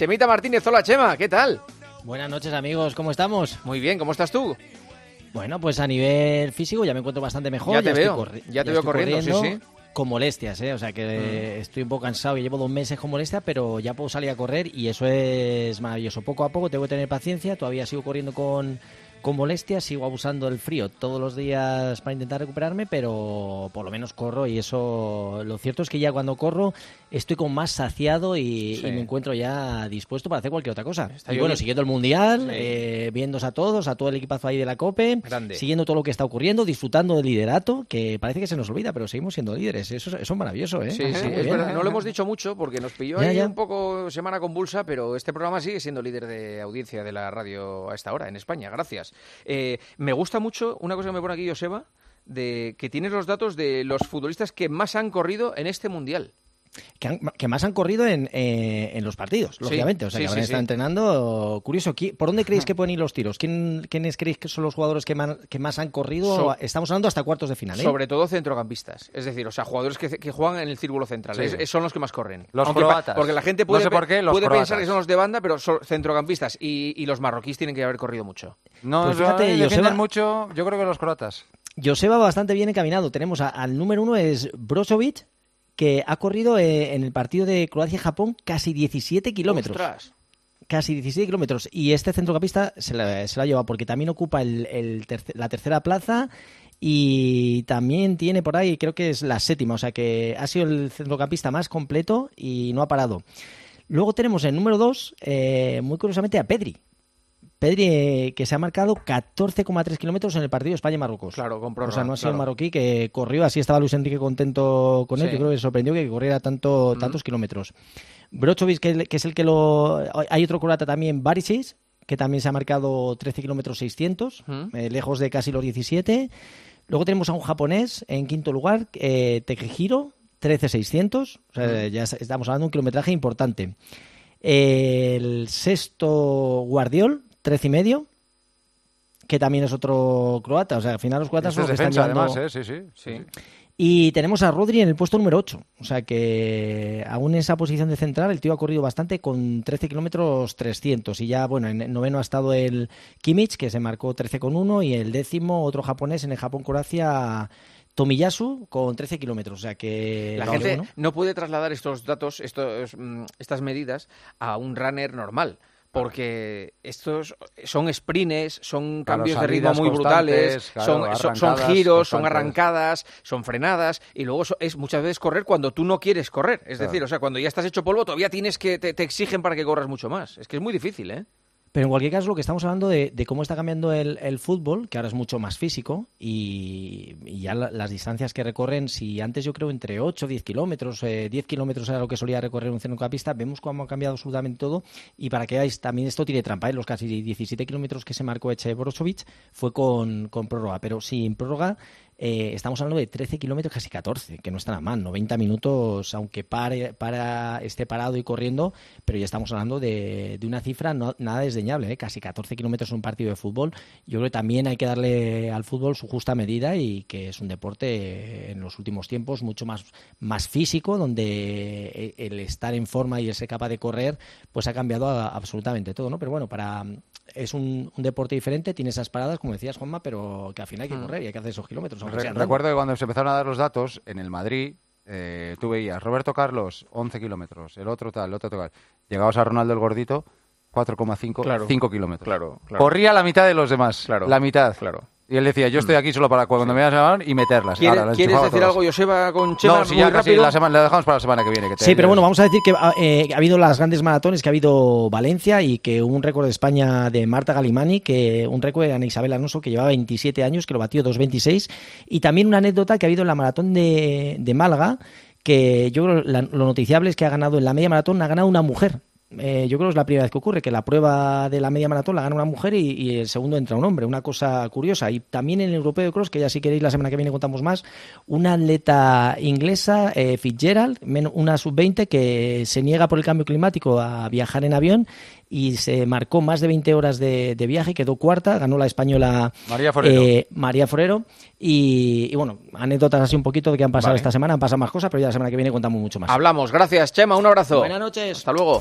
Chemita Martínez, hola Chema, ¿qué tal? Buenas noches amigos, ¿cómo estamos? Muy bien, ¿cómo estás tú? Bueno, pues a nivel físico ya me encuentro bastante mejor. Ya te veo, ya te veo corriendo, sí, sí. Con molestias, ¿eh? O sea que mm. estoy un poco cansado y llevo dos meses con molestias, pero ya puedo salir a correr y eso es maravilloso. Poco a poco tengo que tener paciencia, todavía sigo corriendo con con molestias, sigo abusando del frío todos los días para intentar recuperarme, pero por lo menos corro y eso, lo cierto es que ya cuando corro estoy con más saciado y, me encuentro ya dispuesto para hacer cualquier otra cosa. y bueno, siguiendo el Mundial, eh, viéndose a todos, a todo el equipazo ahí de la COPE, siguiendo todo lo que está ocurriendo, disfrutando del liderato, que parece que se nos olvida, pero seguimos siendo líderes. Eso, es maravilloso, ¿eh? Sí, sí, es verdad. No lo hemos dicho mucho porque nos pilló ahí un poco semana convulsa, pero este programa sigue siendo líder de audiencia de la radio a esta hora en España. Gracias. Eh, me gusta mucho una cosa que me pone aquí Joseba, de que tienes los datos de los futbolistas que más han corrido en este mundial que, más han corrido en, eh, en los partidos, lógicamente. o sea, que ahora están entrenando. Curioso, ¿por dónde creéis que pueden ir los tiros? ¿Quién, ¿Quiénes creéis que son los jugadores que, que más han corrido? Estamos hablando hasta cuartos de final. ¿eh? Sobre todo centrocampistas. Es decir, o sea, jugadores que, que juegan en el círculo central. son los que más corren. Los croatas. Porque la gente puede, puede pensar que son los de banda, pero son centrocampistas. Y, y los marroquíes tienen que haber corrido mucho. No, pues fíjate, Joseba, mucho, yo creo que los croatas. Joseba bastante bien encaminado. Tenemos al número uno es Brozovic, que ha corrido eh, en el partido de Croacia-Japón casi 17 kilómetros. Casi 17 kilómetros. Y este centrocampista se la, se la ha llevado porque también ocupa el, la tercera plaza y también tiene por ahí, creo que es la séptima, o sea que ha sido el centrocampista más completo y no ha parado. Luego tenemos el número 2, eh, muy curiosamente, a Pedri. Pedri, eh, que se ha marcado 14,3 kilómetros en el partido España-Marruecos. Claro, compró. O sea, no ha sido marroquí que corrió, así estaba Luis Enrique contento con él. Yo creo que sorprendió que corriera tanto, tantos kilómetros. Brochovic, que, es el que lo. Hay otro croata también, Barisic, que también se ha marcado 13 kilómetros 600, eh, lejos de casi los 17. Luego tenemos a un japonés en quinto lugar, eh, Tekehiro, 13,600. O sea, ya estamos hablando de un kilometraje importante. el sexto, Guardiol, 13 y medio, que también es otro croata. O sea, al final los croatas son los que están llevando... además, ¿eh? sí, sí, sí. Y tenemos a Rodri en el puesto número 8. O sea que aún en esa posición de central el tío ha corrido bastante con 13 kilómetros 300. Y ya, bueno, en el noveno ha estado el Kimmich, que se marcó 13,1. Y el décimo, otro japonés en el Japón-Croacia, Tomiyasu, con 13 kilómetros. O sea que... La gente ¿no? puede trasladar estos datos, estos, mm, estas medidas, a un runner normal porque estos son sprints, son cambios de ritmo muy brutales, son, son, giros, son arrancadas, son frenadas y luego es muchas veces correr cuando tú no quieres correr. Es decir, o sea, cuando ya estás hecho polvo todavía tienes que te, te, exigen para que corras mucho más. Es que es muy difícil, ¿eh? Pero en cualquier caso, lo que estamos hablando de, cómo está cambiando el, fútbol, que ahora es mucho más físico, y, ya las distancias que recorren, si antes yo creo entre 8 o 10 kilómetros, 10 eh, kilómetros era lo que solía recorrer un centrocampista, vemos cómo ha cambiado absolutamente todo. Y para que veáis, también esto tiene trampa, ¿eh? los casi 17 kilómetros que se marcó Eche Borosovic fue con, con prórroga, pero sin prórroga eh, estamos hablando de 13 kilómetros, casi 14, que no está nada mal, 90 minutos, aunque pare, para, esté parado y corriendo, pero ya estamos hablando de, una cifra nada desdeñable, ¿eh? casi 14 kilómetros en un partido de fútbol. Yo creo que también hay que darle al fútbol su justa medida y que es un deporte en los últimos tiempos mucho más, más físico, donde el estar en forma y el ser capaz de correr, pues ha cambiado absolutamente todo, ¿no? Pero bueno, para es un, deporte diferente, tiene esas paradas, como decías, Juanma, pero que al final hay que mm. correr y hay que hacer esos kilómetros. Recuerdo que cuando se empezaron a dar los datos, en el Madrid, eh, tú veías Roberto Carlos, 11 kilómetros, el otro tal, el otro tal. Llegabas a Ronaldo el Gordito, 4,5 5 kilómetros. Claro, Corría la mitad de los demás. Claro. La mitad. Claro. Y él decía, yo estoy aquí solo para cuando me veas y meterlas. ¿Quieres, decir algo, Joseba, con Chema? No, si ya casi la, semana, la dejamos para la semana que viene. sí, pero bueno, vamos a decir que eh, ha habido las grandes maratones, que ha habido Valencia y que hubo un récord de España de Marta Galimani, que un récord de Ana Isabel Alonso, que llevaba 27 años, que lo batió 2.26. Y también una anécdota que ha habido en la maratón de, de Málaga, que yo creo lo noticiable es que ha ganado en la media maratón, ha ganado una mujer. Eh, yo creo que es la primera vez que ocurre, que la prueba de la media maratón la gana una mujer y, el segundo entra un hombre, una cosa curiosa. Y también en el europeo de cross, que ya si queréis la semana que viene contamos más, una atleta inglesa, eh, Fitzgerald, una sub-20 que se niega por el cambio climático a viajar en avión y se marcó más de 20 horas de, viaje, quedó cuarta, ganó la española María Forero. Eh, María Forero y, bueno, anécdotas así un poquito de que han pasado esta semana, han pasado más cosas, pero ya la semana que viene contamos mucho más. Hablamos, gracias Chema, un abrazo. Buenas noches. Hasta luego.